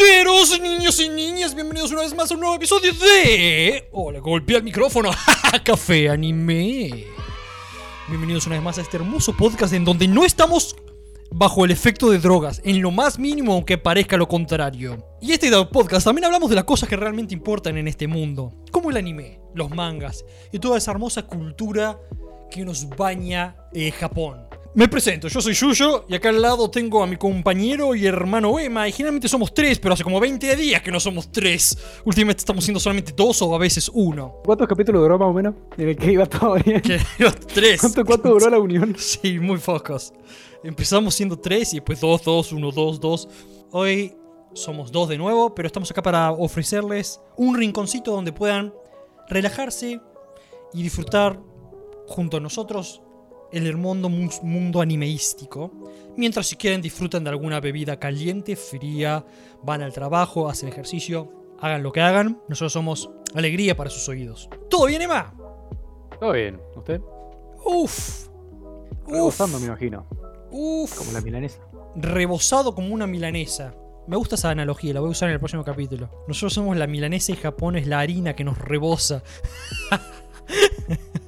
Caballeros, niños y niñas, bienvenidos una vez más a un nuevo episodio de... Hola, golpeé el micrófono. Café Anime. Bienvenidos una vez más a este hermoso podcast en donde no estamos bajo el efecto de drogas, en lo más mínimo aunque parezca lo contrario. Y este podcast también hablamos de las cosas que realmente importan en este mundo, como el anime, los mangas y toda esa hermosa cultura que nos baña eh, Japón. Me presento, yo soy Yuyo y acá al lado tengo a mi compañero y hermano Emma. Y generalmente somos tres, pero hace como 20 días que no somos tres. Últimamente estamos siendo solamente dos o a veces uno. ¿Cuántos capítulos duró más o menos? En el que iba todo bien. Que tres. ¿Cuánto, cuánto duró la unión? Sí, muy pocos. Empezamos siendo tres y después dos, dos, uno, dos, dos. Hoy somos dos de nuevo, pero estamos acá para ofrecerles un rinconcito donde puedan relajarse y disfrutar junto a nosotros el hermoso mu- mundo animeístico. Mientras si quieren disfrutan de alguna bebida caliente, fría, van al trabajo, hacen ejercicio, hagan lo que hagan. Nosotros somos alegría para sus oídos. ¿Todo bien, Emma? Todo bien. ¿Usted? Uf. Uf. Rebosando, me imagino. Uf. Como la milanesa. rebosado como una milanesa. Me gusta esa analogía, la voy a usar en el próximo capítulo. Nosotros somos la milanesa y Japón es la harina que nos rebosa.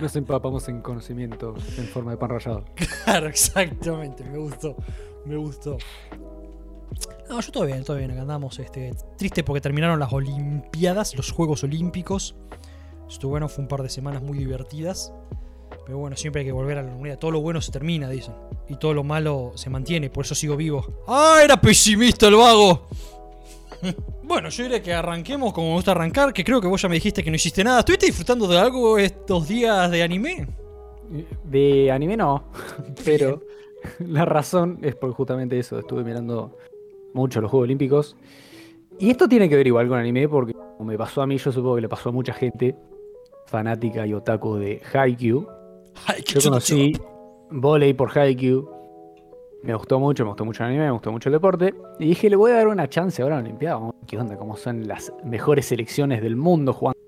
Nos empapamos en conocimiento en forma de pan rallado. Claro, exactamente, me gustó. Me gustó. No, yo todo bien, todo bien. Acá andamos este, triste porque terminaron las Olimpiadas, los Juegos Olímpicos. Estuvo bueno, fue un par de semanas muy divertidas. Pero bueno, siempre hay que volver a la normalidad. Todo lo bueno se termina, dicen. Y todo lo malo se mantiene, por eso sigo vivo. ¡Ah, era pesimista el vago! bueno, yo diría que arranquemos como me gusta arrancar, que creo que vos ya me dijiste que no hiciste nada. ¿Estuviste disfrutando de algo estos días de anime? De anime no, pero la razón es por justamente eso. Estuve mirando mucho los Juegos Olímpicos. Y esto tiene que ver igual con anime porque como me pasó a mí, yo supongo que le pasó a mucha gente fanática y otaku de Haikyuu. Qué Yo conocí volei por Haikyuu. Me gustó mucho, me gustó mucho el anime, me gustó mucho el deporte. Y dije, le voy a dar una chance ahora a la Olimpiada. ¿Qué onda? ¿Cómo son las mejores selecciones del mundo jugando?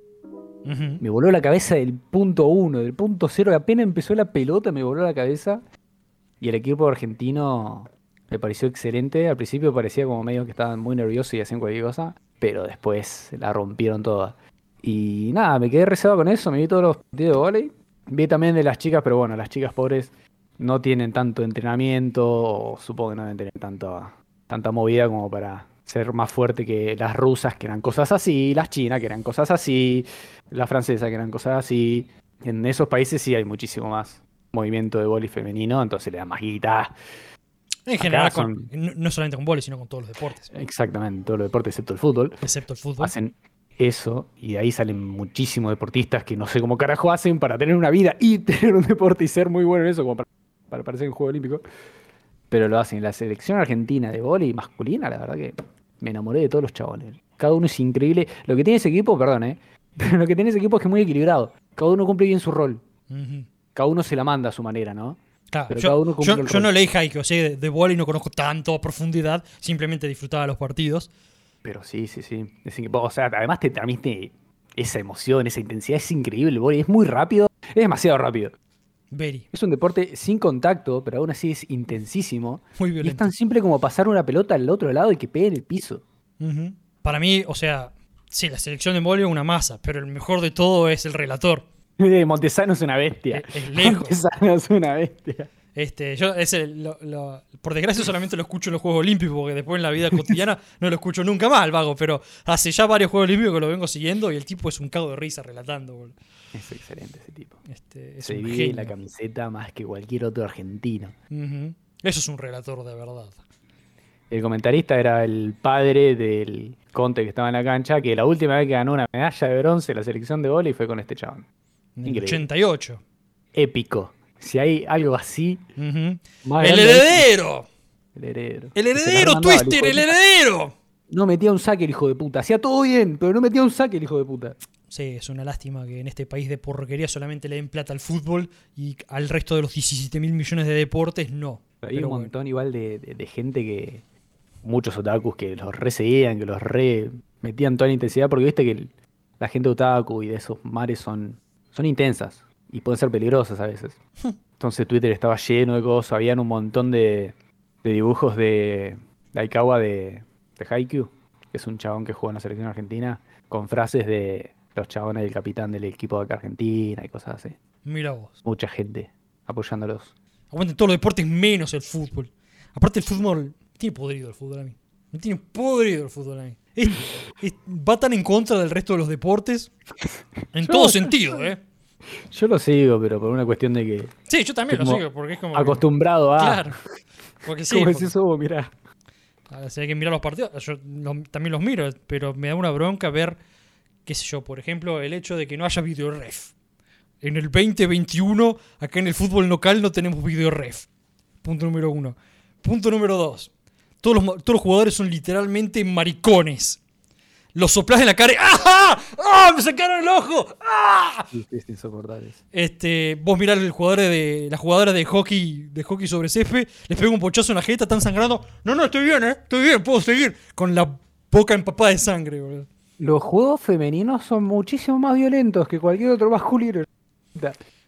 Me voló la cabeza del punto uno, del punto cero, apenas empezó la pelota, me voló la cabeza. Y el equipo argentino me pareció excelente. Al principio parecía como medio que estaban muy nerviosos y hacían cualquier cosa, pero después la rompieron toda. Y nada, me quedé reservado con eso, me vi todos los partidos de volei. Vi también de las chicas, pero bueno, las chicas pobres no tienen tanto entrenamiento, o supongo que no deben tener tanta, tanta movida como para ser más fuerte que las rusas, que eran cosas así, las chinas, que eran cosas así, las francesas, que eran cosas así. En esos países sí hay muchísimo más movimiento de vóley femenino, entonces le da más guita. En general, son- con- no, solamente con vóley, sino con todos los deportes, Exactamente, todos los deportes excepto el fútbol. excepto el fútbol. hacen eso y de ahí salen muchísimos deportistas que no sé cómo carajo hacen para tener una vida y tener un deporte y ser muy bueno en eso como para, para parecer un juego olímpico. Pero lo hacen. La selección argentina de vóley masculina, la verdad que me enamoré de todos los chabones. Cada uno es increíble. Lo que tiene ese equipo, perdón, ¿eh? Pero lo que tiene ese equipo es que es muy equilibrado. Cada uno cumple bien su rol. Cada uno se la manda a su manera, ¿no? Claro, Pero yo, cada uno cumple yo- yo no leí Haikyuu, o sea, de, de vóley no conozco tanto a profundidad, simplemente disfrutaba los partidos. Pero sí, sí, sí. Es o sea, además te transmite esa emoción, esa intensidad. Es increíble el vóley. Es muy rápido. Es demasiado rápido. Very, Es un deporte sin contacto, pero aún así es intensísimo. muy Y es violento. tan simple como pasar una pelota al otro lado y que pegue en el piso. Para mí, o sea, sí, la selección de vóley es una masa, pero el mejor de todo es el relator. Montesano es una bestia. Es- es lejos. Montesano es una bestia. Este, yo ese, lo- lo- por desgracia solamente lo escucho en los Juegos Olímpicos, porque después en la vida cotidiana no lo escucho nunca más, el vago, pero hace ya varios Juegos Olímpicos que lo vengo siguiendo y el tipo es un cago de risa relatando. boludo. Es excelente ese tipo. Este, es Se un vive la camiseta más que cualquier otro argentino. Eso es un relator de verdad. El comentarista era el padre del Conte que estaba en la cancha, que la última vez que ganó una medalla de bronce en la selección de vóley fue con este chabón. En el Increíble. 88. Épico. Si hay algo así, ¡El heredero! el heredero. ¡El heredero, Twister! ¡El heredero! No metía un saque el hijo de puta. Hacía todo bien, pero no metía un saque el hijo de puta. Sí, es una lástima que en este país de porquería solamente le den plata al fútbol y al resto de los 17 mil millones de deportes no. Hay Pero un bueno. montón igual de, de- de gente que. Muchos otakus que los re seguían, que los re metían toda la intensidad, porque viste que el- la gente otaku y de esos mares son, son intensas y pueden ser peligrosas a veces. Entonces Twitter estaba lleno de cosas, habían un montón de, de dibujos de, de Aikawa de, ¿viste Haikyuu? Que es un chabón que juega en la selección argentina con frases de los chabones del capitán del equipo de acá Argentina y cosas así. Mira vos. Mucha gente apoyándolos. Aguanten todos los deportes menos el fútbol. Aparte el fútbol, tiene podrido el fútbol a mí. Me tiene podrido el fútbol a mí. Es- es- va tan en contra del resto de los deportes. En todo sentido, ¿eh? Yo lo sigo, pero por una cuestión de que Sí, yo también lo Como sigo, porque es como... que- acostumbrado a... Claro. Porque sí, ¿Cómo porque- eso? Mirá. Si hay que mirar los partidos, yo también los miro, pero me da una bronca ver, qué sé yo, por ejemplo, el hecho de que no haya videoref. En el 2021, acá en el fútbol local no tenemos videoref. Punto número uno. Punto número dos. Todos los, todos los jugadores son literalmente maricones. Los soplás en la cara y ¡Ah! ¡Ah! ¡Me sacaron el ojo! ¡Ah! Es insoportable. Este, vos mirás el jugador de la jugadora de hockey de hockey sobre césped, les pega un pochazo en la jeta, están sangrando. No, no, estoy bien, eh, estoy bien, puedo seguir con la boca empapada de sangre, boludo. Los juegos femeninos son muchísimo más violentos que cualquier otro masculino.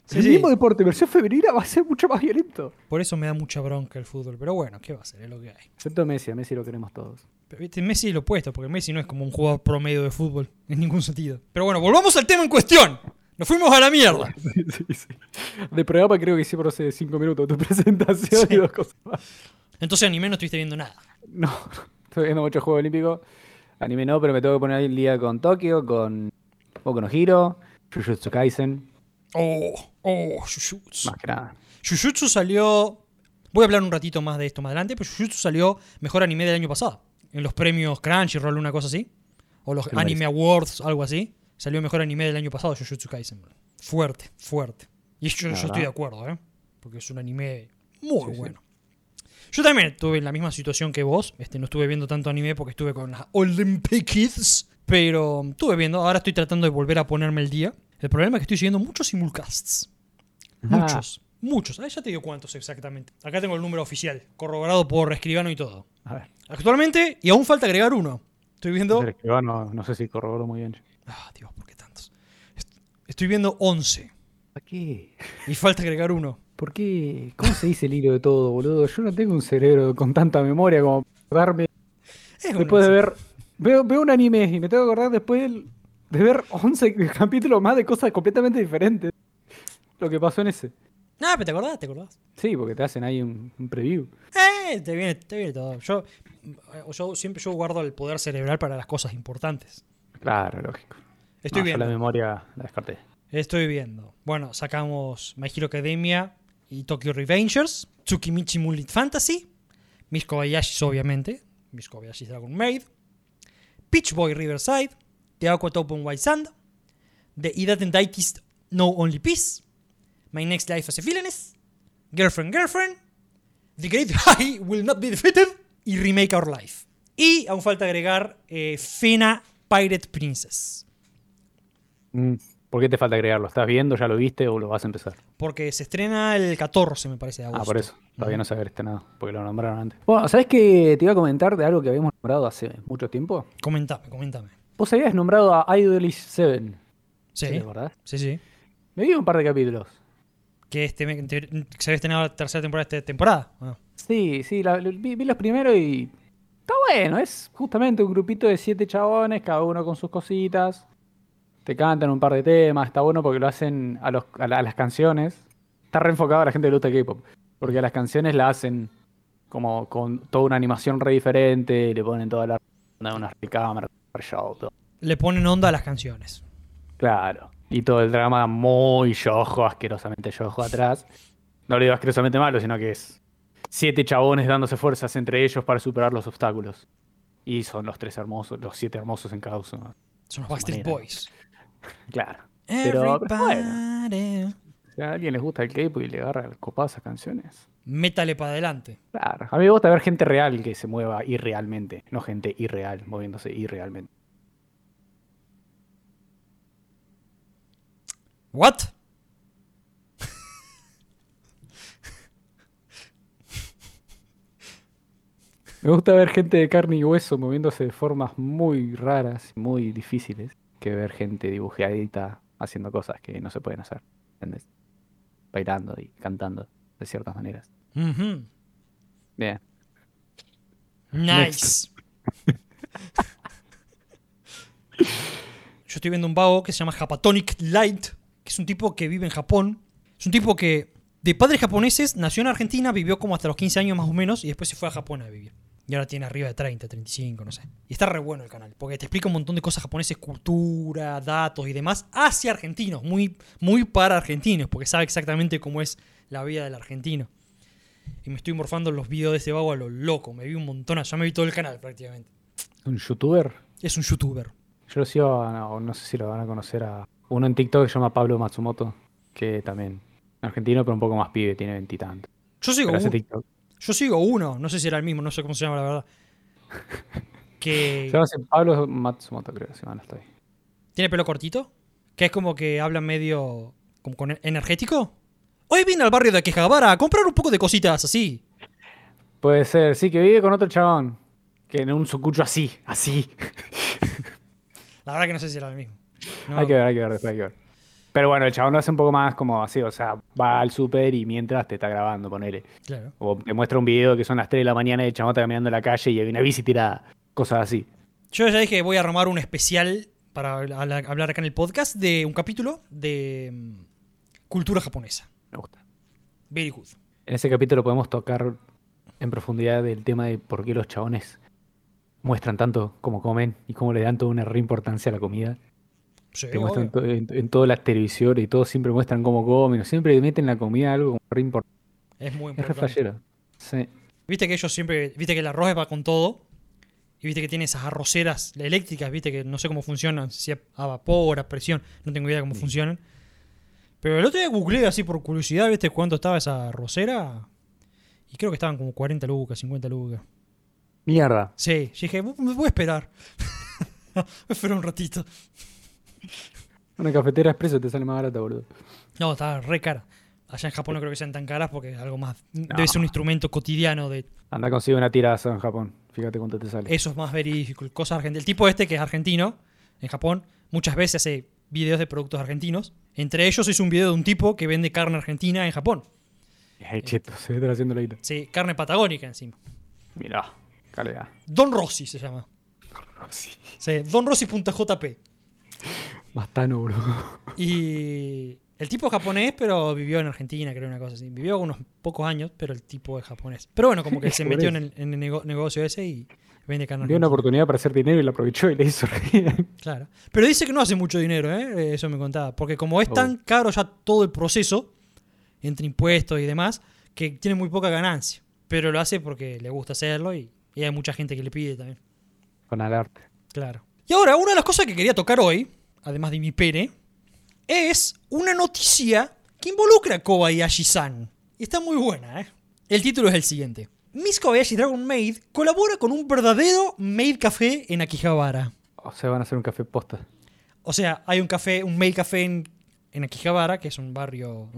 Sí, el sí. mismo deporte, versión femenina, va a ser mucho más violento. Por eso me da mucha bronca el fútbol, pero bueno, ¿qué va a ser? Es lo que hay. Excepto Messi, a Messi lo queremos todos. Pero Messi es lo opuesto, porque Messi no es como un jugador promedio de fútbol, en ningún sentido. Pero bueno, volvamos al tema en cuestión. Nos fuimos a la mierda. Sí, sí, sí. De programa creo que hicimos hace 5 minutos tu presentación y dos cosas más. Entonces anime no estuviste viendo nada. No, estoy viendo muchos Juegos Olímpicos. Anime no, pero me tengo que poner el día con Tokio, con Boku no Hero, Jujutsu Kaisen, Oh, oh, Jujutsu. más que nada. Jujutsu salió. Voy a hablar un ratito más de esto más adelante, pero Jujutsu salió mejor anime del año pasado. En los premios Crunchyroll, una cosa así. O los. Anime Awards, algo así. Salió mejor anime del año pasado, Jujutsu Kaisen. Fuerte, fuerte. Y yo, yo estoy de acuerdo, ¿eh? Porque es un anime muy Sí, sí. bueno. Yo también estuve en la misma situación que vos. Este, no estuve viendo tanto anime porque estuve con las Olympic Kids. Pero estuve viendo. Ahora estoy tratando de volver a ponerme el día. El problema es que estoy siguiendo muchos simulcasts. Muchos. Muchos. Ah, ya te digo cuántos exactamente. Acá tengo el número oficial, corroborado por escribano y todo. A ver, Actualmente, y aún falta agregar uno. Estoy viendo. el escribano, no sé si corroboró muy bien. Ah, Dios, ¿por qué tantos? Est- Estoy viendo 11. ¿Para qué? Y falta agregar uno. ¿Por qué? ¿Cómo se dice el hilo de todo, boludo? Yo no tengo un cerebro con tanta memoria como para darme Es después de ver. Veo, veo un anime y me tengo que acordar después del- de ver 11 capítulos más de cosas completamente diferentes. Lo que pasó en ese. Ah, pero te acordás, te acordás. Sí, porque te hacen ahí un, un preview. Eh, te viene, te viene todo. Yo, yo siempre yo guardo el poder cerebral para las cosas importantes. Claro, lógico. Estoy No, yo viendo. la memoria la descarté. Estoy viendo. Bueno, sacamos My Hero Academia y Tokyo Revengers, Tsukimichi Moonlit Fantasy, Miss Kobayashi's obviamente, Miss Kobayashi's Dragon Maid, Peach Boy Riverside, The Aqua Open White Sand, The Idaten Daikis No Only Peace, My Next Life as a Villainess, Girlfriend Girlfriend, The Great High Will Not Be Defeated y Remake Our Life. Y aún falta agregar eh, Fena Pirate Princess. Mm, ¿Por qué te falta agregarlo? ¿Estás viendo? ¿Ya lo viste o lo vas a empezar? Porque se estrena el 14, me parece, de agosto. Ah, por eso. Todavía no se había estrenado, porque lo nombraron antes. Bueno, ¿sabes que te iba a comentar de algo que habíamos nombrado hace mucho tiempo? Comentame, comentame. Vos habías nombrado a Idolish 7. Sí, ¿De verdad? sí, sí. Me vi un par de capítulos. Que este, se había estrenado la tercera temporada esta temporada. Sí, sí, la- vi, vi los primeros y. Está bueno, es justamente un grupito de siete chabones, cada uno con sus cositas. Te cantan un par de temas, está bueno porque lo hacen a, los, a, la- a las canciones. Está reenfocado a la gente que gusta K-pop. Porque a las canciones la hacen como con toda una animación re diferente, le ponen toda la una recámara, show, todo. Le ponen onda a las canciones. Claro. Y todo el drama muy yojo, asquerosamente yojo atrás. No le digo asquerosamente malo, sino que es siete chabones dándose fuerzas entre ellos para superar los obstáculos. Y son los tres hermosos, los siete hermosos en cada uno. Son los A Backstreet. Boys. Claro. Pero- pero bueno. Everybody. Si a alguien les gusta el K-pop y le agarra copadas esas canciones. Métale para adelante. Claro. A mí me gusta ver gente real que se mueva irrealmente, no gente irreal, moviéndose irrealmente. ¿What? Me gusta ver gente de carne y hueso moviéndose de formas muy raras, muy difíciles, que ver gente dibujadita haciendo cosas que no se pueden hacer. ¿Entendés? Bailando y cantando de ciertas maneras. Bien. Nice. Yo estoy viendo un vago que se llama Japatonic Light, que es un tipo que vive en Japón. Es un tipo que, de padres japoneses, nació en Argentina, vivió como hasta los 15 años más o menos, y después se fue a Japón a vivir. Y ahora tiene arriba de 30, 35, no sé. Y está re bueno el canal, porque te explica un montón de cosas japoneses, cultura, datos y demás, hacia argentinos, muy, muy para argentinos, porque sabe exactamente cómo es la vida del argentino. Y me estoy morfando los videos de ese vago a lo loco, me vi un montón, ya me vi todo el canal prácticamente. ¿Un youtuber? Es un youtuber. Yo lo sigo, no sé si lo van a conocer a uno en TikTok que se llama Pablo Matsumoto, que también argentino, pero un poco más pibe, tiene veintitantos. Yo sigo, Pero hace un- TikTok. yo sigo uno, no sé si era el mismo, no sé cómo se llama la verdad. Que Se llama Pablo Matsumoto, creo llama, no estoy. tiene pelo cortito, que es como que habla medio como con energético. Hoy vine al barrio de Quejabara a comprar un poco de cositas así. Puede ser, sí, que vive con otro chabón. Que en un sucucho así, así. La verdad que no sé si era el mismo. No, Hay que ver, hay que ver, después hay que ver. Pero bueno, el chabón lo hace un poco más como así, o sea, va al súper y mientras te está grabando, ponele. Claro. O te muestra un video que son las 3 de la mañana y el chabón está caminando en la calle y hay una bici tirada. Cosas así. Yo ya dije que voy a armar un especial para habla- hablar acá en el podcast de un capítulo de mm, cultura japonesa. Me gusta. Very good. En ese capítulo podemos tocar en profundidad el tema de por qué los chabones muestran tanto cómo comen y cómo le dan toda una re importancia a la comida. Sí, Te muestran to- en, en todas las televisiones y todos siempre muestran cómo comen, siempre meten la comida algo como re importante. Es muy Es importante. flashero. Sí. Viste que ellos siempre, viste que el arroz va con todo. Y viste que tiene esas arroceras eléctricas, viste que no sé cómo funcionan, si a vapor, a presión, no tengo idea cómo funcionan. Pero el otro día googleé así por curiosidad, viste cuánto estaba esa arrocera. Y creo que estaban como 40 lucas, 50 lucas. Mierda. Sí, yo dije, "Bu- me voy a esperar. a esperar un ratito. Una cafetera expreso te sale más barata, boludo. No, estaba re cara. Allá en Japón no creo que sean tan caras porque es algo más. Debe No. ser un instrumento cotidiano de Anda consigue una tiraza en Japón. Fíjate cuánto te sale. Eso es más verídico. Cosa argentina. El tipo este, que es argentino, en Japón, muchas veces hace videos de productos argentinos. Entre ellos hizo un video de un tipo que vende carne argentina en Japón. Ay, cheto, se está haciendo la guita. Sí, carne patagónica encima. Mirá, calidad. Don Rossi se llama. Sí, donrossi.jp. Bastano, boludo. Y el tipo es japonés, pero vivió en Argentina, creo, una cosa así. Vivió unos pocos años, pero el tipo es japonés. Pero bueno, como que se metió en el, en el nego- negocio ese y vende carne Vio una oportunidad para hacer dinero y la aprovechó y le hizo reír. Claro. Pero dice que no hace mucho dinero, ¿eh? Eso me contaba. Porque como es tan caro ya todo el proceso, entre impuestos y demás, que tiene muy poca ganancia. Pero lo hace porque le gusta hacerlo y, y hay mucha gente que le pide también. Con el arte. Claro. Y ahora, una de las cosas que quería tocar hoy, además de mi pene, es una noticia que involucra a Kobayashi-san. Y está muy buena, ¿eh? El título es el siguiente. Miss Kobayashi Dragon Maid colabora con un verdadero maid café en Akihabara. O sea, van a hacer un café posta. O sea, hay un café, un maid café en, en Akihabara, que es un barrio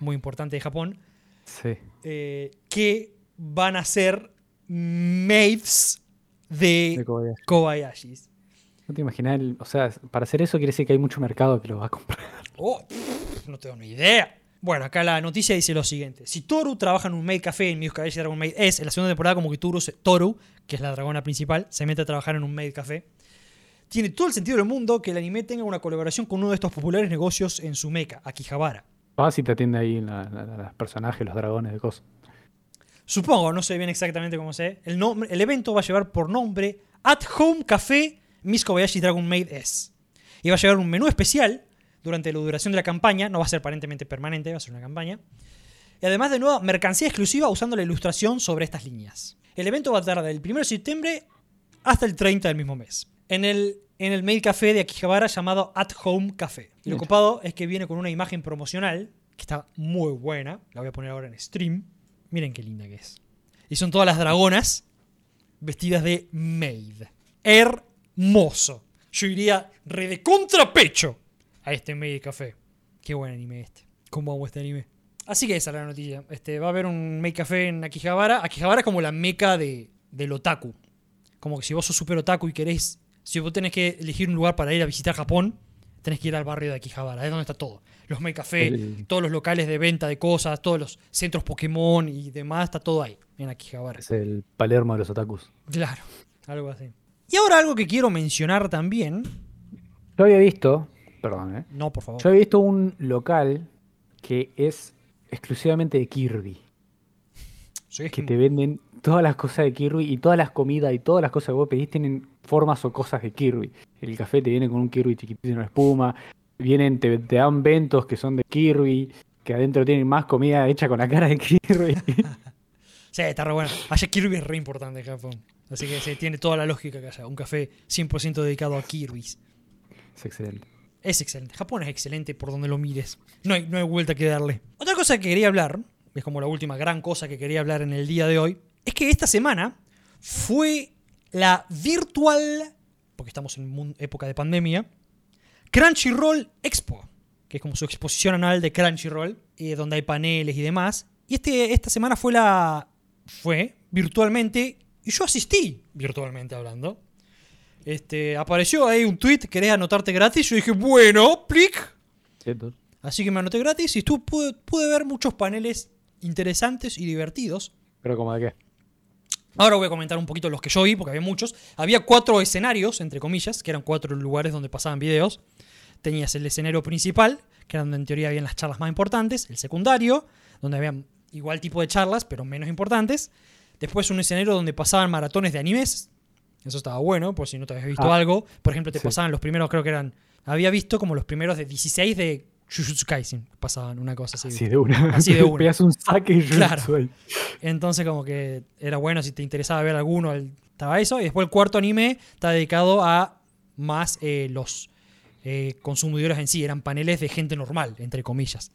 muy importante de Japón, Sí. eh, que van a ser maids de, De Kobayashi. Kobayashis. No te imaginas, el- o sea, para hacer eso quiere decir que hay mucho mercado que lo va a comprar. Oh, no tengo ni idea. Bueno, acá la noticia dice lo siguiente. Si Toru trabaja en un maid café en Miss Kobayashi Dragon Maid es, en la segunda temporada como que Toru, se- Toru, que es la dragona principal, se mete a trabajar en un maid café. Tiene todo el sentido del mundo que el anime tenga una colaboración con uno de estos populares negocios en su meca, Akihabara. Vas y te atiende ahí los personajes, los dragones de cosas. Supongo, no sé bien exactamente cómo sé. El, nombre, el evento va a llevar por nombre At Home Café Miss Kobayashi Dragon Maid S. Y va a llevar un menú especial durante la duración de la campaña. No va a ser aparentemente permanente, va a ser una campaña. Y además de nueva mercancía exclusiva usando la ilustración sobre estas líneas. El evento va a tardar del 1 de septiembre hasta el 30 del mismo mes. En el, en el Maid Café de Akihabara llamado At Home Café. Y lo Mira. copado es que viene con una imagen promocional que está muy buena. La voy a poner ahora en stream. Miren qué linda que es. Y son todas las dragonas vestidas de maid. Yo iría re de contrapecho a este maid café. Qué buen anime este. ¿Cómo amo este anime? Así que esa es la noticia. Este, va a haber un maid café en Akihabara. Akihabara es como la meca de, del otaku. Como que si vos sos super otaku y querés... Si vos tenés que elegir un lugar para ir a visitar Japón, tenés que ir al barrio de Akihabara. Es donde está todo. Los maid café, todos los locales de venta de cosas, todos los centros Pokémon y demás, está todo ahí, en Akihabara. Es el Palermo de los otakus. Claro, algo así. Y ahora algo que quiero mencionar también. Yo había visto, perdón, ¿eh? No, por favor. Yo había visto un local que es exclusivamente de Kirby. Sí. Que te venden todas las cosas de Kirby y todas las comidas y todas las cosas que vos pedís tienen formas o cosas de Kirby. El café te viene con un Kirby chiquitito en espuma. Vienen, te, te dan ventos que son de Kirby, que adentro tienen más comida hecha con la cara de Kirby. Sí, está re bueno. Allá Kirby es re importante en Japón. Así que sí, tiene toda la lógica que haya. Un café 100% dedicado a Kirby's. es excelente. Es excelente. Japón es excelente por donde lo mires. No hay, no hay vuelta que darle. Otra cosa que quería hablar, es como la última gran cosa que quería hablar en el día de hoy, es que esta semana fue la virtual, porque estamos en época de pandemia, Crunchyroll Expo, que es como su exposición anual de Crunchyroll, eh, donde hay paneles y demás. Y este, esta semana fue la. Fue virtualmente. Y yo asistí virtualmente hablando. Este, apareció ahí un tweet, querés anotarte gratis. Yo dije, bueno, plic. Así que me anoté gratis y estuve, pude, pude ver muchos paneles interesantes y divertidos. Pero como de qué. Ahora voy a comentar un poquito los que yo vi, porque había muchos. Había cuatro escenarios, entre comillas, que eran cuatro lugares donde pasaban videos. Tenías el escenario principal, que era donde en teoría habían las charlas más importantes. El secundario, donde había igual tipo de charlas, pero menos importantes. Después un escenario donde pasaban maratones de animes. Eso estaba bueno, por si no te habías visto Ah, algo. Por ejemplo, te sí. pasaban los primeros, creo que eran... Había visto como los primeros de 16 de Jujutsu Kaisen. Pasaban una cosa así. Así de una. Así de una. Pegas un saque y Claro. Entonces como que era bueno si te interesaba ver alguno, estaba eso. Y después el cuarto anime está dedicado a más eh, los eh, consumidores en sí. Eran paneles de gente normal, entre comillas.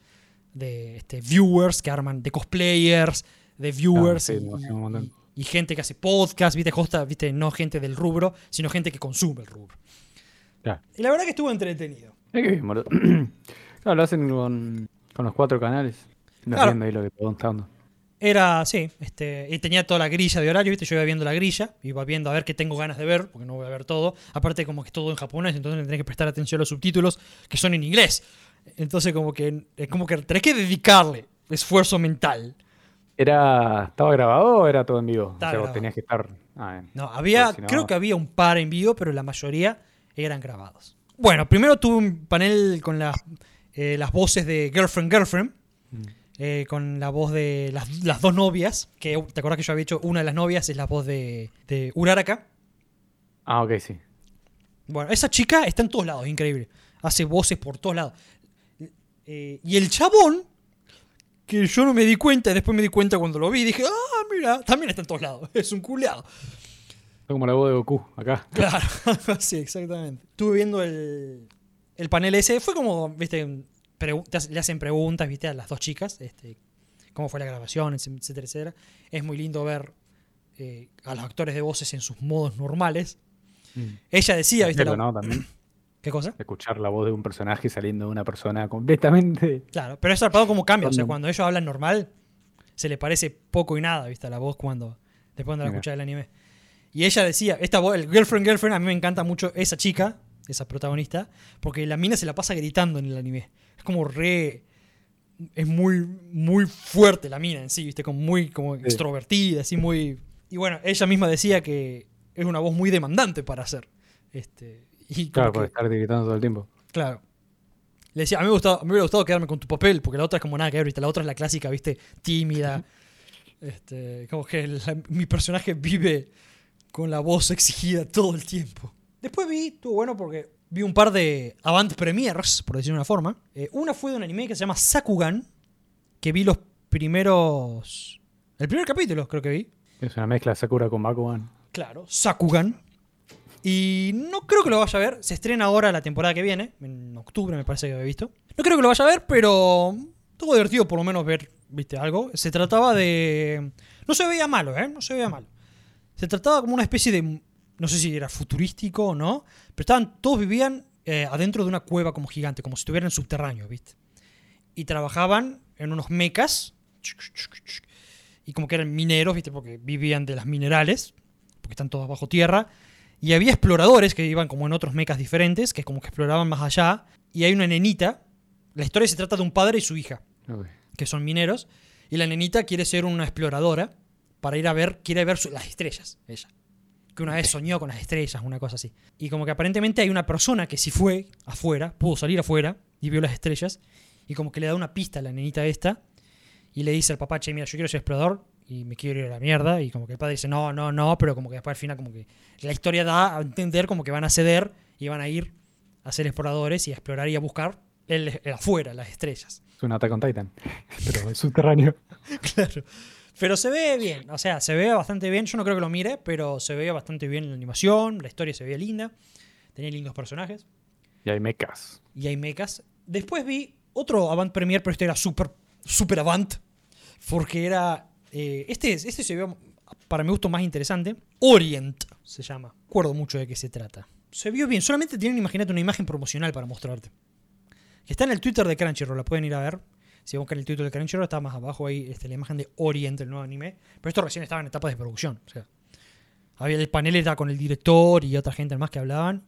De este, viewers que arman, de cosplayers, de viewers Ah, sí, y, gente que hace podcast, viste, Hosta, viste, no gente del rubro, sino gente que consume el rubro. Claro. Y la verdad que estuvo entretenido. Es que bien, boludo. Claro, lo hacen con, con los cuatro canales. No Claro. viendo ahí lo que te van dando. Era, sí, este, y tenía toda la grilla de horario, ¿viste? Yo iba viendo la grilla, iba viendo a ver qué tengo ganas de ver, porque no voy a ver todo. Aparte, como que es todo en japonés, entonces tenés que prestar atención a los subtítulos, que son en inglés. Entonces, como que, es como que tenés que dedicarle esfuerzo mental. ¿Era, ¿Estaba grabado o era todo en vivo? Estaba o sea, vos tenías que estar. Ah. No, había, si no- creo que había un par en vivo, pero la mayoría eran grabados. Bueno, primero tuve un panel con las, eh, las voces de Girlfriend, Girlfriend. Mm. eh, con la voz de las, las dos novias. Que te acordás que yo había hecho una de las novias, es la voz de, de Uraraka. Ah, ok, sí. Bueno, esa chica está en todos lados, increíble. Hace voces por todos lados. Eh, y el chabón, que yo no me di cuenta, después me di cuenta cuando lo vi, dije, ah, mira, también está en todos lados. Es un culeado. Fue como la voz de Goku, acá. Claro, sí, exactamente. Estuve viendo el, el panel ese, fue como, viste, le hacen preguntas, viste, a las dos chicas, este, cómo fue la grabación, etcétera, etcétera. Es muy lindo ver eh, a los actores de voces en sus modos normales. Ella decía, viste, la- ¿no? ¿Qué cosa? escuchar la voz de un personaje saliendo de una persona completamente. Claro, pero es zarpado como cambia. O sea, cuando ellos hablan normal, se le parece poco y nada, ¿viste? A la voz cuando. Después de la Mira. escuchar el anime. Y ella decía, esta voz, el Girlfriend Girlfriend, a mí me encanta mucho esa chica, esa protagonista, porque la mina se la pasa gritando en el anime. Es como re. Es muy, muy fuerte la mina en sí, ¿viste? Como muy como extrovertida, así muy. Y bueno, ella misma decía que es una voz muy demandante para hacer. Este. Y Claro, que- por estar gritando todo el tiempo. Claro. Le decía, a mí, me gustaba, a mí me hubiera gustado quedarme con tu papel, porque la otra es como nada que ver, ¿viste? La otra es la clásica, ¿viste? Tímida. Este, como que la- mi personaje vive con la voz exigida todo el tiempo. Después vi, estuvo bueno porque vi un par de avant premiers, por decirlo de una forma. Eh, una fue de un anime que se llama Sakugan, que vi los primeros... El primer capítulo creo que vi. Es una mezcla de Sakura con Bakugan. Claro, Sakugan. Y no creo que lo vaya a ver. Se estrena ahora la temporada que viene. En octubre me parece que había visto. No creo que lo vaya a ver, pero estuvo divertido por lo menos ver, viste, algo. Se trataba de... No se veía malo, ¿eh? No se veía malo. Se trataba como una especie de... No sé si era futurístico o no. Pero estaban... Todos vivían eh, adentro de una cueva como gigante. Como si estuvieran subterráneos, ¿viste? Y trabajaban en unos mecas. Y como que eran mineros, ¿viste? Porque vivían de las minerales. Porque están todos bajo tierra. Y había exploradores que iban como en otros mecas diferentes, que como que exploraban más allá. Y hay una nenita. La historia se trata de un padre y su hija, que son mineros. Y la nenita quiere ser una exploradora para ir a ver, quiere ver su- las estrellas, ella. que una vez soñó con las estrellas, una cosa así. Y como que aparentemente hay una persona que sí fue afuera, pudo salir afuera y vio las estrellas. Y como que le da una pista a la nenita esta. Y le dice al papá, che, mira, yo quiero ser explorador y me quiero ir a la mierda. Y como que el padre dice, no, no, no, pero como que después al final como que la historia da a entender como que van a ceder y van a ir a ser exploradores y a explorar y a buscar el, el afuera, las estrellas. Es un Attack on Titan, pero es subterráneo. Claro. Pero se ve bien, o sea, se ve bastante bien. Yo no creo que lo mire, pero se ve bastante bien la animación, la historia se veía linda, tenía lindos personajes Y hay mechas. y hay mechas. Después vi otro Avant Premier, pero este era super, super Avant, porque era. Eh, este, este se vio, para mi gusto, más interesante. Orient se llama. Acuerdo mucho de qué se trata. Se vio bien, solamente tienen, imagínate, una imagen promocional para mostrarte. Que está en el Twitter de Crunchyroll, la pueden ir a ver. Si buscan el Twitter de Crunchyroll, está más abajo ahí este, la imagen de Orient, el nuevo anime. Pero esto recién estaba en etapas de producción. O sea, había el panel era con el director y otra gente más que hablaban.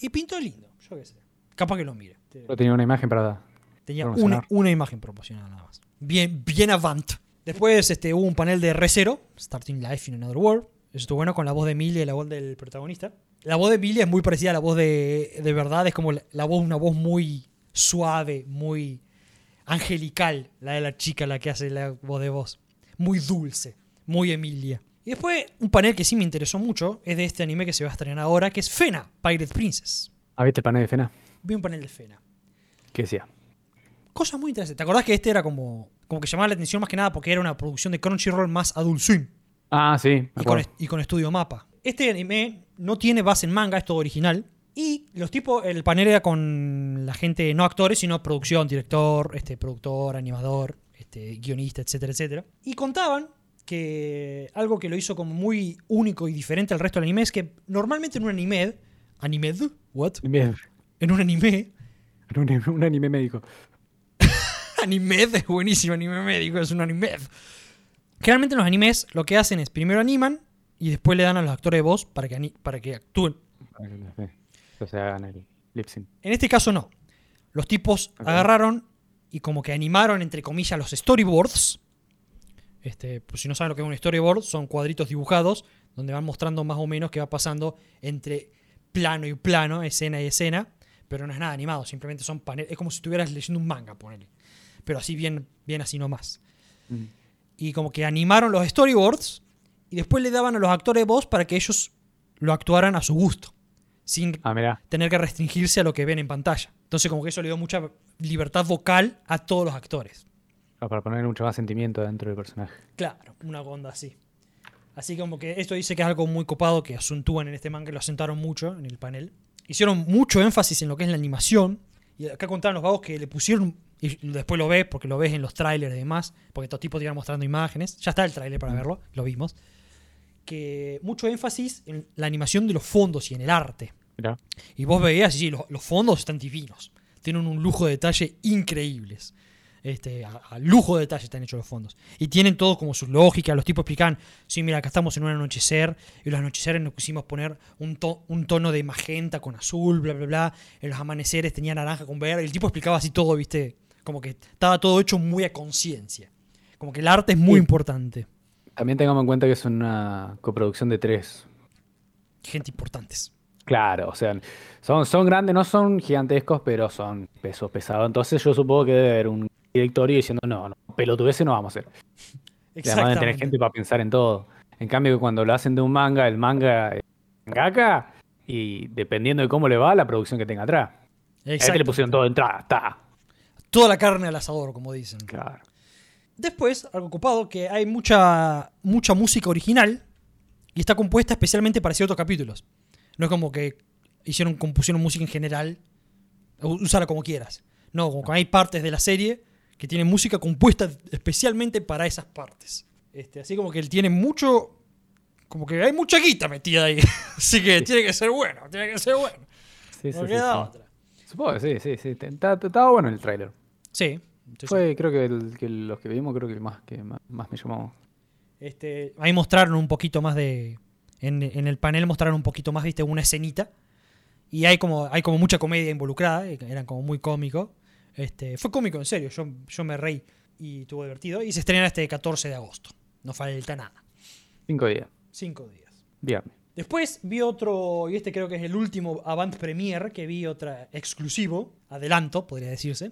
Y pintó lindo, yo qué sé. Capaz que lo mire. Solo tenía una imagen para. Tenía promocionar. una, una imagen proporcional nada más. Bien, bien avant. Después este, hubo un panel de ReZero, Starting Life in Another World. Eso estuvo bueno con la voz de Emilia y la voz del protagonista. La voz de Emilia es muy parecida a la voz de, de verdad. Es como la, la voz, una voz muy suave, muy angelical. La de la chica, la que hace la voz de voz. Muy dulce, muy Emilia. Y después, un panel que sí me interesó mucho es de este anime que se va a estrenar ahora, que es Fena, Pirate Princess. Ah, ¿viste el panel de Fena? Vi un panel de Fena. ¿Qué decía? Cosas muy interesantes. ¿Te acordás que este era como, como que llamaba la atención más que nada porque era una producción de Crunchyroll más Adult Swim Ah, sí. y con, y con Estudio Mapa? Este anime no tiene base en manga, es todo original. Y los tipos, el panel era con la gente, no actores, sino producción, director, este, productor, animador, este, guionista, etcétera, etcétera. Y contaban que algo que lo hizo como muy único y diferente al resto del anime es que normalmente en un anime, anime, what? Bien. En un anime, Un, un anime médico. Anime es buenísimo, anime médico, es un anime. Generalmente en los animes lo que hacen es primero animan y después le dan a los actores de voz para que, para que actúen. Sí, Entonces hagan el lip sync. En este caso no. Los tipos agarraron y como que animaron, entre comillas, los storyboards. Este, pues si no saben lo que es un storyboard, son cuadritos dibujados donde van mostrando más o menos qué va pasando entre plano y plano, escena y escena, pero no es nada animado, simplemente son paneles. Es como si estuvieras leyendo un manga, ponele. Pero así bien, bien así nomás. Mm. y como que animaron los storyboards y después le daban a los actores voz para que ellos lo actuaran a su gusto, sin Ah, tener que restringirse a lo que ven en pantalla. Entonces como que eso le dio mucha libertad vocal a todos los actores. Ah, Para poner mucho más sentimiento dentro del personaje. Claro, una onda así. Así como que esto dice que es algo muy copado que asuntúan en este manga, lo asentaron mucho en el panel. Hicieron mucho énfasis en lo que es la animación. Y acá contaron los vagos que le pusieron, y después lo ves, porque lo ves en los trailers y demás, porque estos tipos te iban mostrando imágenes. Ya está el tráiler para verlo, lo vimos. Que mucho énfasis en la animación de los fondos y en el arte. Mirá. Y vos veías, sí, los, los fondos están divinos. Tienen un lujo de detalle increíbles. Este, a, a lujo de detalle están hechos los fondos. Y tienen todo como su lógica. Los tipos explican, sí, mira, acá estamos en un anochecer. Y los anocheceres nos quisimos poner un, to- un tono de magenta con azul, bla, bla, bla. En los amaneceres tenía naranja con verde. El tipo explicaba así todo, viste. Como que estaba todo hecho muy a conciencia. Como que el arte es muy Sí. importante. También tengamos en cuenta que es una coproducción de tres. Gente importantes. Claro, o sea, son, son grandes, no son gigantescos, pero son pesos pesados. Entonces yo supongo que debe haber un directorio diciendo, no, no, pelotudeces no vamos a hacer. Además de tener gente para pensar en todo. En cambio, cuando lo hacen de un manga, el manga es mangaka y dependiendo de cómo le va, la producción que tenga atrás. A este le Exactamente. pusieron todo de entrada, está. Toda la carne al asador, como dicen. Claro. Después, algo ocupado, que hay mucha, mucha música original y está compuesta especialmente para ciertos capítulos. No es como que hicieron, compusieron música en general, úsala como quieras. No, como que hay partes de la serie que tienen música compuesta especialmente para esas partes. Este, así como que él tiene mucho. Como que hay mucha guita metida ahí. así que tiene que ser bueno, tiene que ser bueno. Sí, sí, No sí, queda sí. otra. Supongo que sí, sí, sí. Estaba bueno el tráiler. Sí. Fue, creo que, el- que los que vimos, creo que más, que más, más me llamó. Este, ahí mostraron un poquito más de. En, en el panel mostraron un poquito más, viste, una escenita. Y hay como, hay como mucha comedia involucrada, eh, eran como muy cómicos. Este, fue cómico, en serio, yo, yo me reí y estuvo divertido. Y se estrena este 14 de agosto. No falta nada. Cinco días. Cinco días. Viernes. Después vi otro, y este creo que es el último Avant Premier que vi, otra exclusivo, adelanto, podría decirse,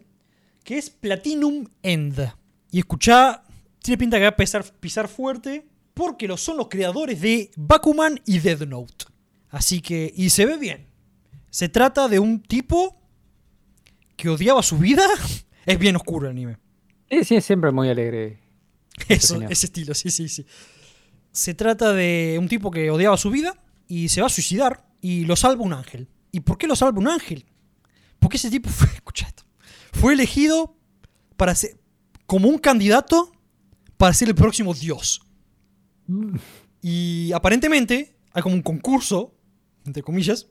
que es Platinum End. Y escuchá, tiene pinta que va a pisar, pisar fuerte, porque lo son los creadores de Bakuman y Dead Note. Así que, y se ve bien. Se trata de un tipo que odiaba su vida. Es bien oscuro el anime. Sí, es siempre muy alegre. Eso, ese estilo, sí, sí, sí. Se trata de un tipo que odiaba su vida y se va a suicidar y lo salva un ángel. ¿Y por qué lo salva un ángel? Porque ese tipo fue, escucha esto, fue elegido para ser, como un candidato para ser el próximo dios. Y aparentemente hay como un concurso, entre comillas,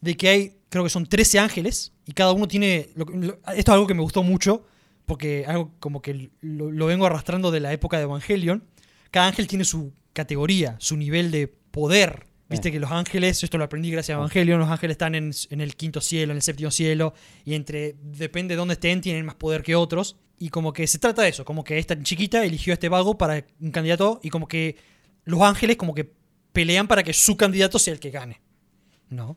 de que hay, creo que son 13 ángeles y cada uno tiene... lo- lo- esto es algo que me gustó mucho porque algo como que lo, lo vengo arrastrando de la época de Evangelion. Cada ángel tiene su categoría, su nivel de poder. Viste que los ángeles, esto lo aprendí gracias a Evangelion, los ángeles están en, en el quinto cielo, en el séptimo cielo, y entre, depende de dónde estén, tienen más poder que otros. Y como que se trata de eso, como que esta chiquita eligió a este vago para un candidato, y como que los ángeles como que pelean para que su candidato sea el que gane. ¿No?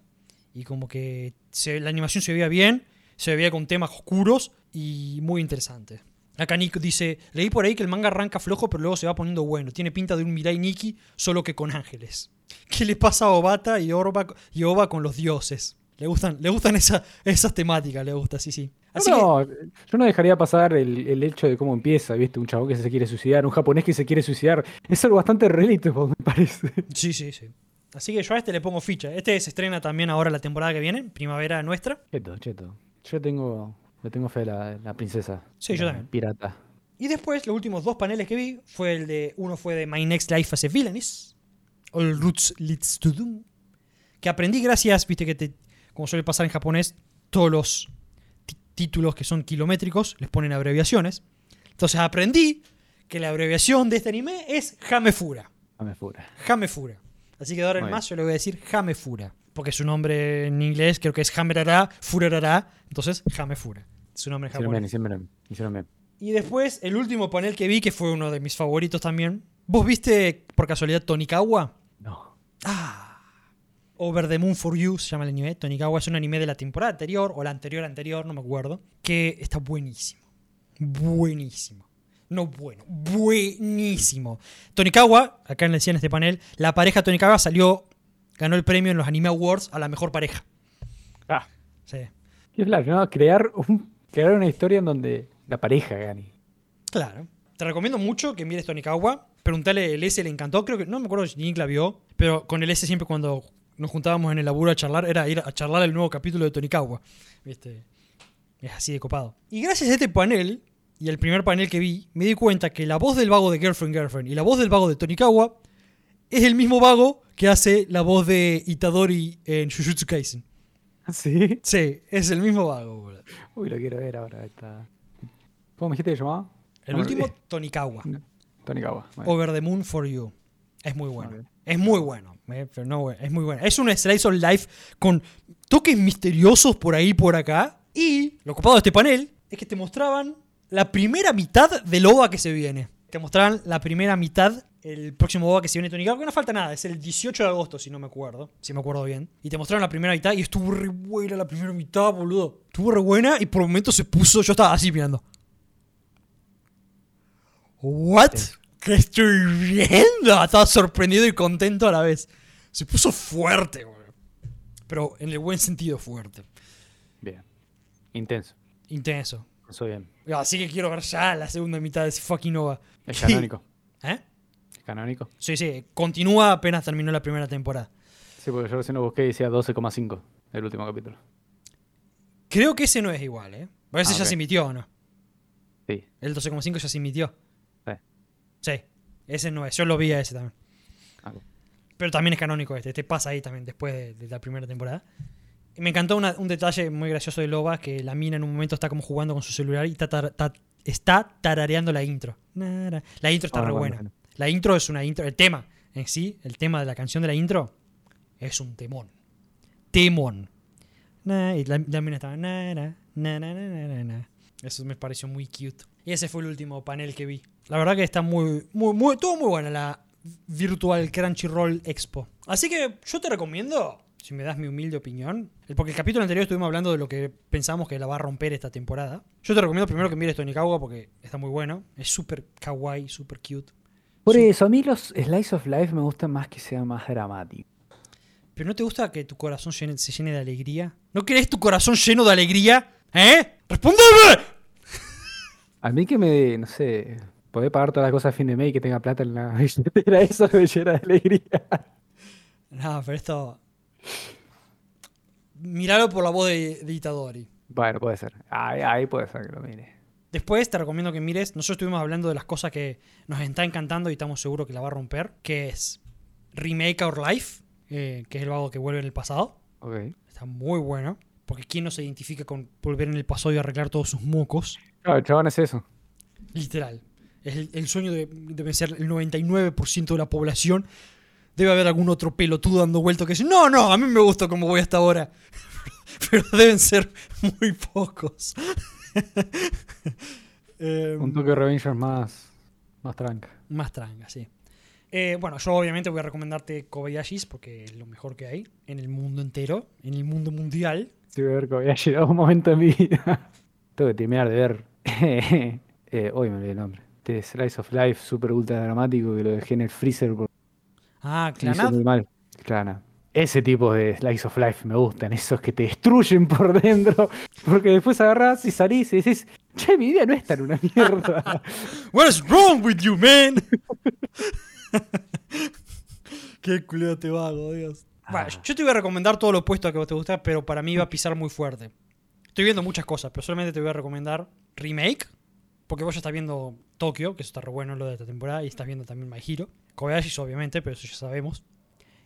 Y como que se- la animación se veía bien, se veía con temas oscuros y muy interesante. Acá Nick dice, leí por ahí que el manga arranca flojo pero luego se va poniendo bueno. Tiene pinta de un Mirai Nikki solo que con ángeles. ¿Qué le pasa a Obata y Orba y Oba con los dioses? Le gustan, le gustan esa- esas temáticas, le gusta, sí, sí. Así que, no, yo no dejaría pasar el, el hecho de cómo empieza, ¿viste? Un chabón que se quiere suicidar, un japonés que se quiere suicidar. Es algo bastante relito, me parece. sí, sí, sí. Así que yo a este le pongo ficha. Este se estrena también ahora la temporada que viene, primavera nuestra. Cheto, cheto. Yo tengo, le tengo fe a la, la princesa. Sí, yo también. Pirata. Y después, los últimos dos paneles que vi, fue el de. Uno fue de My Next Life as a Villainess. All Roots Leads to Doom. Que aprendí gracias, viste que te. Como suele pasar en japonés, todos los títulos que son kilométricos les ponen abreviaciones. Entonces aprendí que la abreviación de este anime es Hamefura. Dame fura. Hamefura. Así que de ahora en más yo le voy a decir Hamefura. Porque su nombre en inglés creo que es Hamerara, Furarara. Entonces, Hamefura. Su nombre Hicieron japonés. bien, hicieron bien. Hicieron bien. Y después, el último panel que vi, que fue uno de mis favoritos también. ¿Vos viste por casualidad Tonikawa? No. Ah. Over the Moon for You se llama el anime. Tonikawa es un anime de la temporada anterior, o la anterior anterior, no me acuerdo. Que está buenísimo. Buenísimo. No bueno, buenísimo. Tonikawa, acá le decía en este panel, la pareja Tonikawa salió, ganó el premio en los Anime Awards a la mejor pareja. Ah. Sí. Y es claro, ¿no? Crear, un, crear una historia en donde la pareja gane. Claro. Te recomiendo mucho que mires Tonikawa. Preguntale, el S le encantó. Creo que no me acuerdo si Nick la vio, pero con el S siempre cuando nos juntábamos en el laburo a charlar era ir a charlar el nuevo capítulo de Tonikawa. ¿Viste? Es así de copado. Y gracias a este panel y el primer panel que vi, me di cuenta que la voz del vago de Girlfriend Girlfriend y la voz del vago de Tonikawa es el mismo vago que hace la voz de Itadori en Jujutsu Kaisen. ¿Sí? Sí, es el mismo vago, boludo. Uy, lo quiero ver ahora. Está... ¿Cómo me dijiste que llamaba? El No último, olvidé. Tonikawa. Bien. Over the Moon for You. Es muy bueno. Es muy bueno. eh, pero no, es muy bueno. Es un slice of life con toques misteriosos por ahí y por acá. Y lo ocupado de este panel es que te mostraban la primera mitad del OVA que se viene. Te mostraban la primera mitad, el próximo OVA que se viene Tony que no falta nada, es el 18 de agosto, si no me acuerdo, si me acuerdo bien. Y te mostraron la primera mitad y estuvo re buena la primera mitad, boludo. Estuvo re buena y por momentos se puso, yo estaba así mirando. ¿What? ¿Qué estoy viendo? Estaba sorprendido y contento a la vez. Se puso fuerte, boludo. Pero en el buen sentido fuerte. Bien. Intenso. Intenso. Eso bien. Así que quiero ver ya la segunda mitad de ese fucking OVA. Es canónico. ¿Eh? Es canónico. Sí, sí. Continúa apenas terminó la primera temporada. Sí, porque yo recién lo busqué y decía 12,5 el último capítulo. Creo que ese no es igual, ¿eh? Si Ah, ya se emitió o no. Sí. El 12,5 ya se emitió. Sí. Sí. Ese no es. Yo lo vi a ese también. Ah. Pero también es canónico este. Este pasa ahí también después de, de la primera temporada. Y me encantó una- un detalle muy gracioso de Loba, que la mina en un momento está como jugando con su celular y está, tar- está tarareando la intro. La intro está Ah, re buena. bueno. La intro es una intro. El tema en sí, el tema de la canción de la intro, es un temón. Temón. Na, y la, la mina estaba. na, na, na. Eso me pareció muy cute. Y ese fue el último panel que vi. La verdad que está muy, muy, muy, todo muy bueno. La, Virtual Crunchyroll Expo. Así que yo te recomiendo, si me das mi humilde opinión, porque el capítulo anterior estuvimos hablando de lo que pensamos que la va a romper esta temporada. Yo te recomiendo primero que mires Tonikawa porque está muy bueno. Es súper kawaii, súper cute. Por eso, a mí los Slice of Life me gustan más que sean más dramáticos. ¿Pero no te gusta que tu corazón llene- se llene de alegría? ¿No querés tu corazón lleno de alegría? ¿Eh? ¡Respondeme! A mí que me, no sé, poder pagar todas las cosas a fin de mes y que tenga plata en la billetera, eso me llena de alegría. No, pero esto... Míralo por la voz de, de Itadori. Bueno, puede ser. Ahí, ahí puede ser que lo mire. Después te recomiendo que mires, nosotros estuvimos hablando de las cosas que nos está encantando y estamos seguros que la va a romper, que es Remake Our Life, eh, que es el vago que vuelve en el pasado. Está muy bueno, porque ¿quién no se identifica con volver en el pasado y arreglar todos sus mocos? Claro, el chabón es eso. Literal. Es el, el sueño de, debe ser el 99% de la población. Debe haber algún otro pelotudo dando vueltas que dice, no, no, a mí me gusta como voy hasta ahora. Pero deben ser muy pocos. Em, Un toque de Revengers más, más tranca. Más tranga, sí. Eh, bueno, yo obviamente voy a recomendarte Kobayashis porque es lo mejor que hay en el mundo entero, en el mundo mundial. Sí, voy a ver que había llegado un momento en mi vida. Tengo que terminar de ver. eh, hoy me olvidé el nombre. Este Slice of Life super ultra dramático que lo dejé en el freezer porque Ah, Clanad. muy mal. Clana. Ese tipo de Slice of Life me gustan, esos que te destruyen por dentro. Porque después agarrás y salís y decís, che, mi vida no es tan una mierda. What is wrong with you, man? Qué culero te vago, Dios. Bueno, Ah. yo te voy a recomendar todo lo opuesto a que te gusta, pero para mí va a pisar muy fuerte. Estoy viendo muchas cosas, pero solamente te voy a recomendar Remake, porque vos ya estás viendo Tokio, que eso está re bueno lo de esta temporada, y estás viendo también My Hero. Kobayashis, obviamente, pero eso ya sabemos.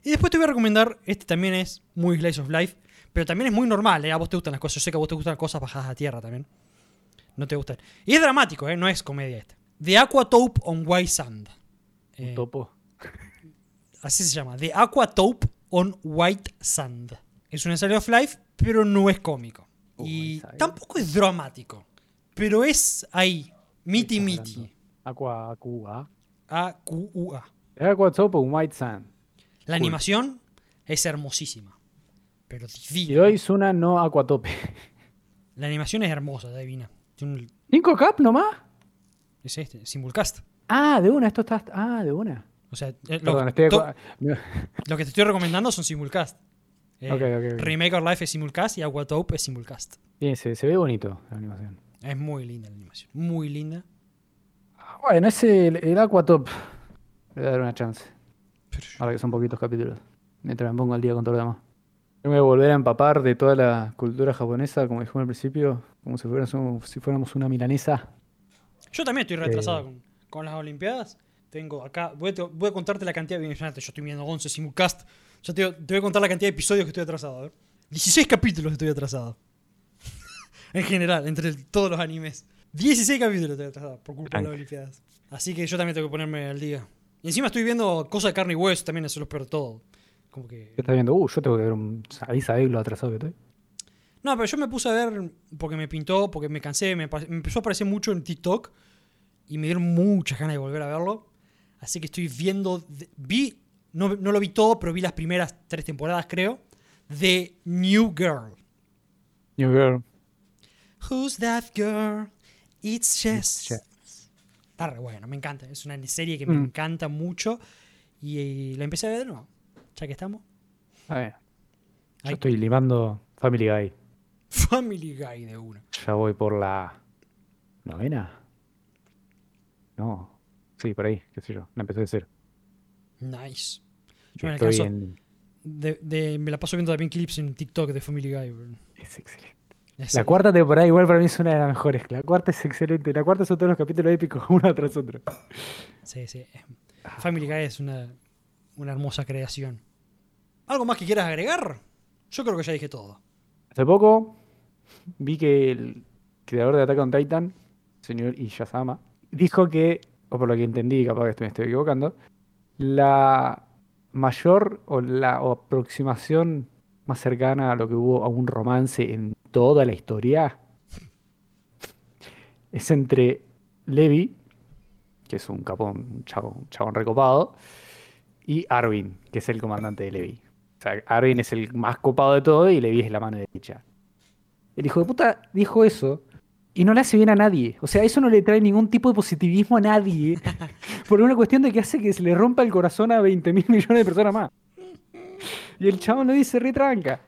Y después te voy a recomendar, este también es muy Slice of Life, pero también es muy normal, ¿eh? A vos te gustan las cosas, yo sé que a vos te gustan las cosas bajadas a tierra también. No te gustan. Y es dramático, ¿eh? No es comedia este. The Aquatope on White Sand. Eh, Topo. así se llama. The Aquatope on White Sand. Es un Slice of Life, pero no es cómico. Uh, y tampoco es dramático. Pero es ahí. Miti miti. Aqua, Aqua. A-Q-U-A. Aqua Top un White Sand. La Cool. animación es hermosísima. Pero Y divina. hoy es una no Aquatope. La animación es hermosa, divina. Un- ¿Cinco cap nomás? Es este, Simulcast. Ah, de una, esto está. Ah, de una. O sea, eh, lo, Perdón, estoy. to- acu- lo que te estoy recomendando son Simulcast. Eh, Ok, ok, ok. Remake Our Life es Simulcast y Aquatope es Simulcast. Bien, se, se ve bonito la animación. Es muy linda la animación. Muy linda. Bueno, ese, el, el Aquatop. Le voy a dar una chance. Ahora que son poquitos capítulos. Mientras me pongo al día con todo lo demás. Yo me voy a volver a empapar de toda la cultura japonesa, como dijimos al principio, como si fuéramos, si fuéramos una milanesa. Yo también estoy retrasado Eh. con, con las Olimpiadas. Tengo acá, voy a, voy a contarte la cantidad, imagínate, yo estoy viendo 11 simulcast. Yo te, te voy a contar la cantidad de episodios que estoy atrasado. A ver. 16 capítulos estoy atrasado. en general, entre el- todos los animes. 16 capítulos estoy atrasado por culpa de las. Olimpiadas. Así que yo también tengo que ponerme al día. Y encima estoy viendo cosas de carne y hueso, también eso es lo peor de todo. Como que... ¿Qué estás viendo? Uh, yo tengo que ver un. Ahí sabéis lo atrasado que estoy. No, pero yo me puse a ver porque me pintó, porque me cansé, me empezó a aparecer mucho en TikTok y me dieron muchas ganas de volver a verlo. Así que estoy viendo, vi, no, no lo vi todo, pero vi las primeras tres temporadas creo, de New Girl. New Girl. Who's that girl? It's Jess. Jess. Está re bueno, me encanta. Es una serie que me Mm. encanta mucho y, eh, la empecé a ver de nuevo. Ya que estamos. A ver. Yo estoy limando Family Guy. Family Guy de una. Ya voy por la. ¿Novena? No. Sí, por ahí, qué sé yo. La empecé de cero. Nice. Yo me Estoy alcanzo- en. de- de- me la paso viendo también clips en TikTok de Family Guy. bro. Es excelente. Es- La cuarta temporada igual para mí es una de las mejores. La cuarta es excelente. La cuarta son todos los capítulos épicos, uno tras otro. Sí, sí. Family Guy es una, una hermosa creación. ¿Algo más que quieras agregar? Yo creo que ya dije todo. Hace poco vi que el creador de Attack on Titan, señor Iyazama, dijo que, o por lo que entendí, capaz que me estoy equivocando, la mayor o la aproximación más cercana a lo que hubo a un romance en toda la historia es entre Levi, que es un capón, un chabón, un chabón recopado, y Arvin, que es el comandante de Levi. O sea, Arvin es el más copado de todo y Levi es la mano derecha. El hijo de puta dijo eso y no le hace bien a nadie. O sea, eso no le trae ningún tipo de positivismo a nadie. Por una cuestión de que hace que se le rompa el corazón a 20 mil millones de personas más. Y el chabón le dice retranca.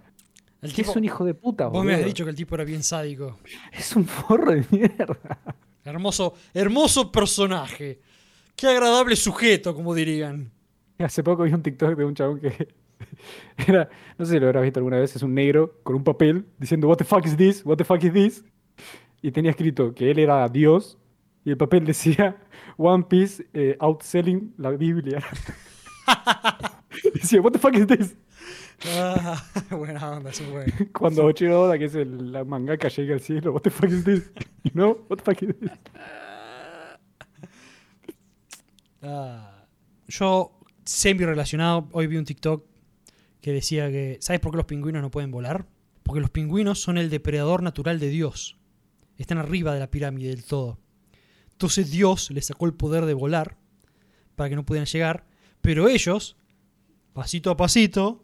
El Que tipo- es un hijo de puta, Vos me has dicho que el tipo era bien sádico. Es un forro de mierda. Hermoso, hermoso personaje. Qué agradable sujeto, como dirían. Hace poco vi un TikTok de un chabón que era, no sé si lo habrás visto alguna vez, es un negro con un papel diciendo What the fuck is this? What the fuck is this? Y tenía escrito que él era Dios y el papel decía One Piece eh, outselling la Biblia. decía What the fuck is this? Ah, buena onda, sí, bueno. Cuando Ochiro Oda, que es el, la mangaka, llega al cielo, What the fuck is this? You know? What the fuck is this? Ah, yo, semi relacionado, hoy vi un TikTok que decía que, ¿sabes por qué los pingüinos no pueden volar? Porque los pingüinos son el depredador natural de Dios. Están arriba de la pirámide del todo. Entonces Dios les sacó el poder de volar para que no pudieran llegar, pero ellos, pasito a pasito,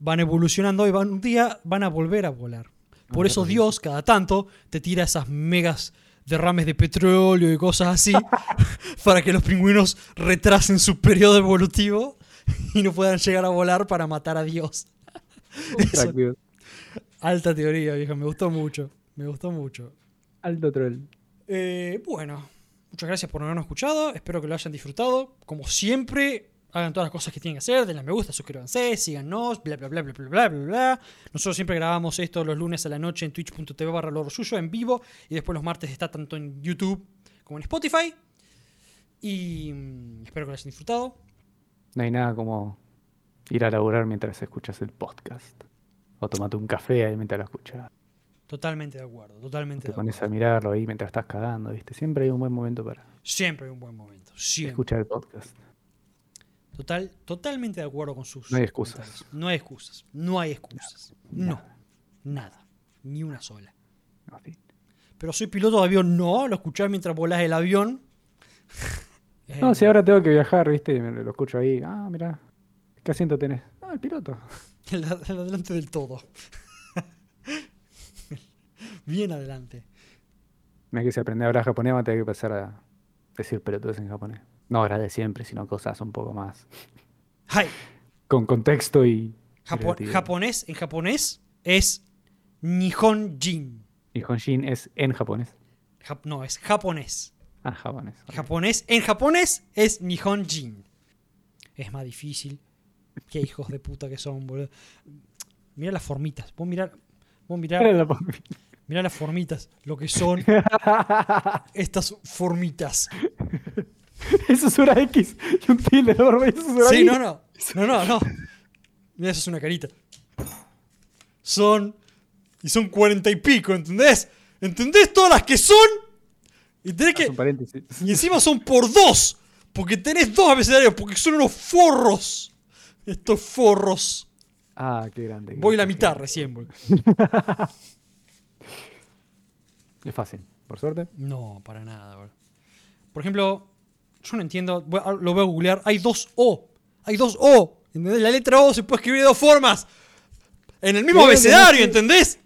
van evolucionando y van, un día van a volver a volar. Por Ah, eso Dios, cada tanto, te tira esas megas derrames de petróleo y cosas así para que los pingüinos retrasen su periodo evolutivo y no puedan llegar a volar para matar a Dios. Eso- Crack, Dios. alta teoría, vieja, me gustó mucho. Me gustó mucho. Alto troll. Eh, bueno, muchas gracias por habernos escuchado. Espero que lo hayan disfrutado. Como siempre, hagan todas las cosas que tienen que hacer. Denle me gusta, suscríbanse, síganos, bla, bla, bla, bla, bla, bla, bla, bla. Nosotros siempre grabamos esto los lunes a la noche en twitch.tv barra lo suyo en vivo. Y después los martes está tanto en YouTube como en Spotify. Y mm, espero que lo hayan disfrutado. No hay nada como ir a laburar mientras escuchas el podcast. O tomate un café ahí mientras lo escuchas. Totalmente de acuerdo, totalmente Te de acuerdo. pones a mirarlo ahí mientras estás cagando, ¿viste? Siempre hay un buen momento para Siempre hay un buen momento. Siempre. escuchar el podcast. Total, totalmente de acuerdo con sus. No hay excusas. comentarios. No hay excusas. No hay excusas. No. Nada. Ni una sola. No, sí. Pero soy piloto de avión, no. Lo escuchás mientras volás el avión. Eh, No, si ahora tengo que viajar, ¿viste? Y me lo escucho ahí. Ah, mira. ¿Qué asiento tenés? Ah, el piloto. el adelante del todo. Bien adelante. Mira que si aprendés a hablar japonés, vas a tener que empezar a decir pelotudes en japonés. No ahora de siempre, sino cosas un poco más Hai. con contexto y. Japo- japonés, en japonés es Nihonjin. Y Honshin es en japonés. Jap- no, es japonés. Ah, japonés. ok. Japonés, en japonés es Nihonjin. Es más difícil. Qué hijos de puta que son, boludo. Mira las formitas. Vos mirá, vos la- mirá las formitas. Lo que son estas formitas. Eso es una X y un tilde enorme. Eso es una Sí, no, no. No, no, no. Mira, eso es una carita. Son. Y son cuarenta y pico, ¿entendés? ¿Entendés todas las que son? Y tenés Ah, que. Y encima son por dos. Porque tenés dos abecedarios. Porque son unos forros. Estos forros. Ah, qué grande. Voy la qué mitad grande. recién, boludo. Es fácil, por suerte. No, para nada, boludo. Por ejemplo, yo no entiendo. Lo voy a googlear. Hay dos O. Hay dos O. ¿Entendés? La letra O se puede escribir de dos formas. En el mismo Creo no abecedario. ¿entendés?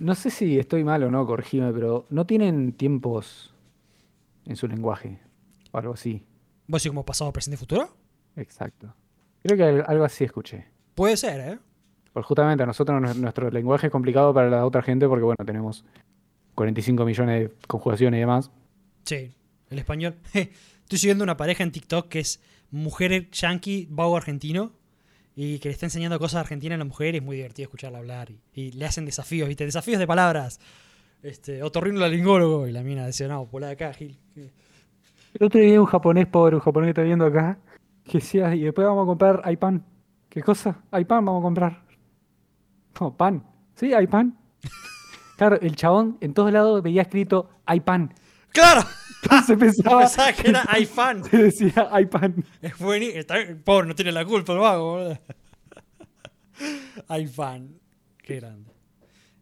No sé si estoy mal o no, corregime, pero no tienen tiempos en su lenguaje. O algo así. ¿Vos decís como pasado, presente, futuro? Exacto. Creo que al- algo así escuché. Puede ser, ¿eh? Porque justamente a nosotros nu- nuestro lenguaje es complicado para la otra gente porque, bueno, tenemos 45 millones de conjugaciones y demás. Sí, el español. Estoy siguiendo una pareja en TikTok que es mujer yankee, vago argentino. Y que le está enseñando cosas argentinas a la mujer y es muy divertido escucharla hablar. Y, y le hacen desafíos, ¿viste? Desafíos de palabras. Este, otorrinolaringólogo. Y la mina decía, no, por acá, Gil. El otro día un japonés pobre, un japonés que está viendo acá, que decía, y después vamos a comprar iPan. ¿Qué cosa? iPan vamos a comprar. No, pan. ¿Sí? iPan. Claro, el chabón en todos lados veía escrito iPan. ¡Claro! Entonces pensaba, Pensaba que era iFan. se decía iPan. Es buenísimo. Está- Pobre, no tiene la culpa el vago, iFan. Qué grande.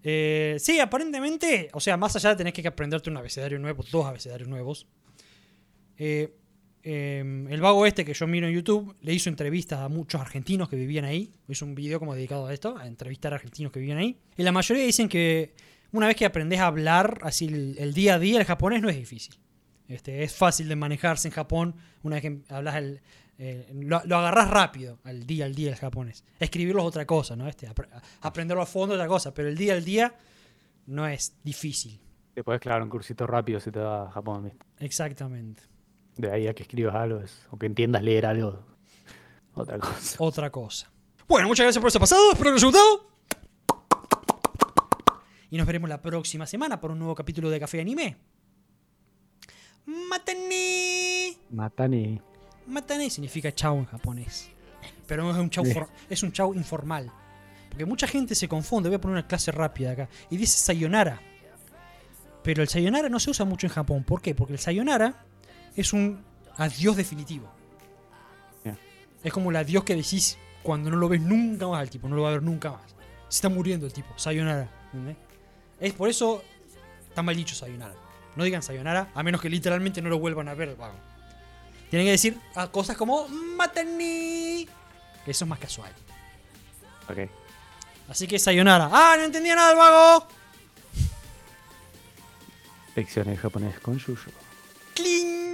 Eh, sí, aparentemente, o sea, más allá de tener que aprenderte un abecedario nuevo, dos abecedarios nuevos, eh, eh, el vago este que yo miro en YouTube le hizo entrevistas a muchos argentinos que vivían ahí. Hizo un video como dedicado a esto, a entrevistar a argentinos que vivían ahí. Y la mayoría dicen que una vez que aprendes a hablar así el, el día a día, el japonés no es difícil. Este, es fácil de manejarse en Japón una vez que hablas el, eh, lo, lo agarras rápido al día al día el japonés. Escribirlo es otra cosa, ¿no? Este, apre- aprenderlo a fondo es otra cosa, pero el día al día no es difícil. Te puedes clavar un cursito rápido si te vas a Japón, ¿viste? Exactamente. De ahí a que escribas algo, es- o que entiendas leer algo, otra cosa. Otra cosa. Bueno, muchas gracias por ese pasado. Espero que les haya gustado. Y nos veremos la próxima semana por un nuevo capítulo de Café Anime. Matane. Matani. Matane significa chao en japonés. Pero no es un chau, Sí. for- es un chau informal. Porque mucha gente se confunde. Voy a poner una clase rápida acá. Y dice sayonara. Pero el sayonara no se usa mucho en Japón. ¿Por qué? Porque el sayonara es un adiós definitivo. Ya. Es como el adiós que decís cuando no lo ves nunca más al tipo. No lo va a ver nunca más. Se está muriendo el tipo. Sayonara. ¿entendés? Es por eso está mal dicho Sayonara. No digan Sayonara, a menos que literalmente no lo vuelvan a ver. Bueno, tienen que decir ah, cosas como Matani. Que eso es más casual. Ok. Así que Sayonara. ¡Ah! No entendía nada vago. Lecciones japonés con Shushu. ¡Cling!